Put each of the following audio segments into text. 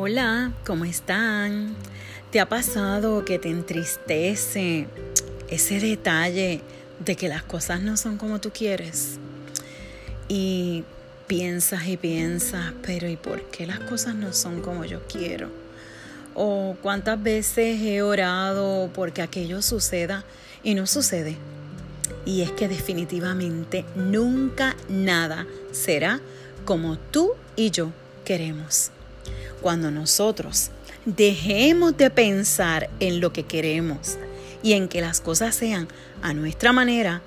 Hola, ¿cómo están? ¿Te ha pasado que te entristece ese detalle de que las cosas no son como tú quieres? Y piensas y piensas, pero ¿y por qué las cosas no son como yo quiero? ¿O cuántas veces he orado porque aquello suceda y no sucede? Y es que definitivamente nunca nada será como tú y yo queremos. Cuando nosotros dejemos de pensar en lo que queremos y en que las cosas sean a nuestra manera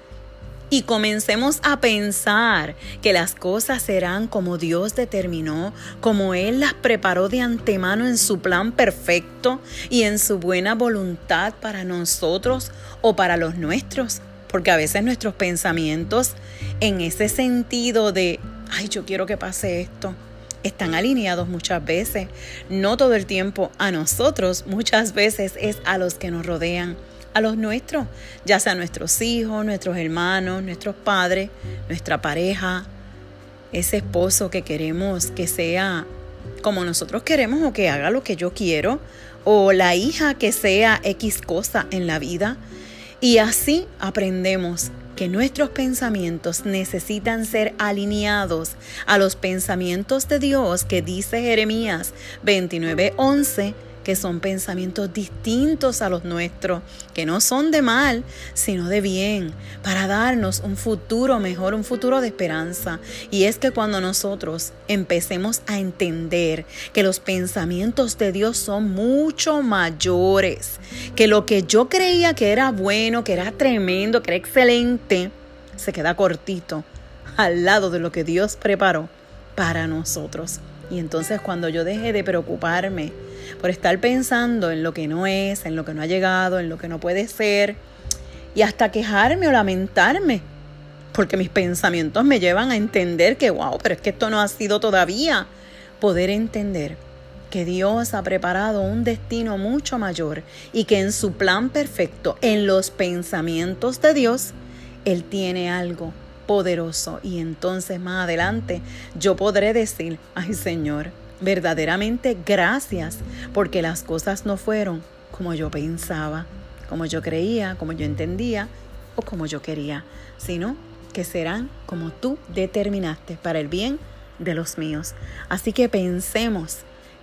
y comencemos a pensar que las cosas serán como Dios determinó, como Él las preparó de antemano en su plan perfecto y en su buena voluntad para nosotros o para los nuestros. Porque a veces nuestros pensamientos en ese sentido de, ay, yo quiero que pase esto, están alineados muchas veces, no todo el tiempo a nosotros, muchas veces es a los que nos rodean, a los nuestros, ya sea nuestros hijos, nuestros hermanos, nuestros padres, nuestra pareja, ese esposo que queremos que sea como nosotros queremos o que haga lo que yo quiero, o la hija que sea X cosa en la vida. Y así aprendemos que nuestros pensamientos necesitan ser alineados a los pensamientos de Dios que dice Jeremías 29:11 que son pensamientos distintos a los nuestros, que no son de mal, sino de bien, para darnos un futuro mejor, un futuro de esperanza. Y es que cuando nosotros empecemos a entender que los pensamientos de Dios son mucho mayores, que lo que yo creía que era bueno, que era tremendo, que era excelente, se queda cortito al lado de lo que Dios preparó para nosotros. Y entonces cuando yo deje de preocuparme por estar pensando en lo que no es, en lo que no ha llegado, en lo que no puede ser, y hasta quejarme o lamentarme, porque mis pensamientos me llevan a entender que, wow, pero es que esto no ha sido todavía, poder entender que Dios ha preparado un destino mucho mayor y que en su plan perfecto, en los pensamientos de Dios, Él tiene algo poderoso. Y entonces más adelante yo podré decir, ay Señor, verdaderamente gracias, porque las cosas no fueron como yo pensaba, como yo creía, como yo entendía o como yo quería, sino que serán como tú determinaste para el bien de los míos. Así que pensemos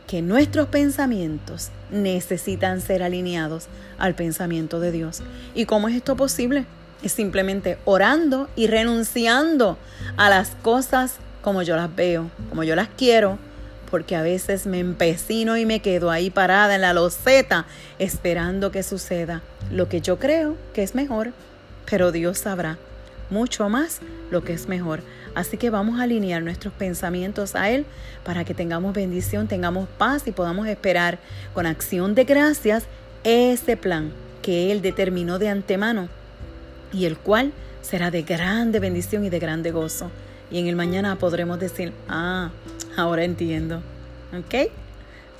que nuestros pensamientos necesitan ser alineados al pensamiento de Dios. ¿Y cómo es esto posible? Es simplemente orando y renunciando a las cosas como yo las veo, como yo las quiero, porque a veces me empecino y me quedo ahí parada en la loseta esperando que suceda lo que yo creo que es mejor, pero Dios sabrá mucho más lo que es mejor. Así que vamos a alinear nuestros pensamientos a Él para que tengamos bendición, tengamos paz y podamos esperar con acción de gracias ese plan que Él determinó de antemano y el cual será de grande bendición y de grande gozo. Y en el mañana podremos decir, ah, ahora entiendo. ¿Ok?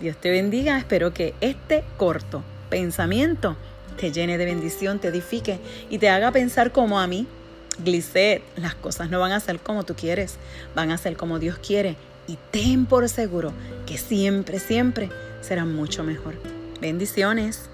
Dios te bendiga. Espero que este corto pensamiento te llene de bendición, te edifique y te haga pensar como a mí. Glisset, las cosas no van a ser como tú quieres, van a ser como Dios quiere. Y ten por seguro que siempre, siempre serán mucho mejor. Bendiciones.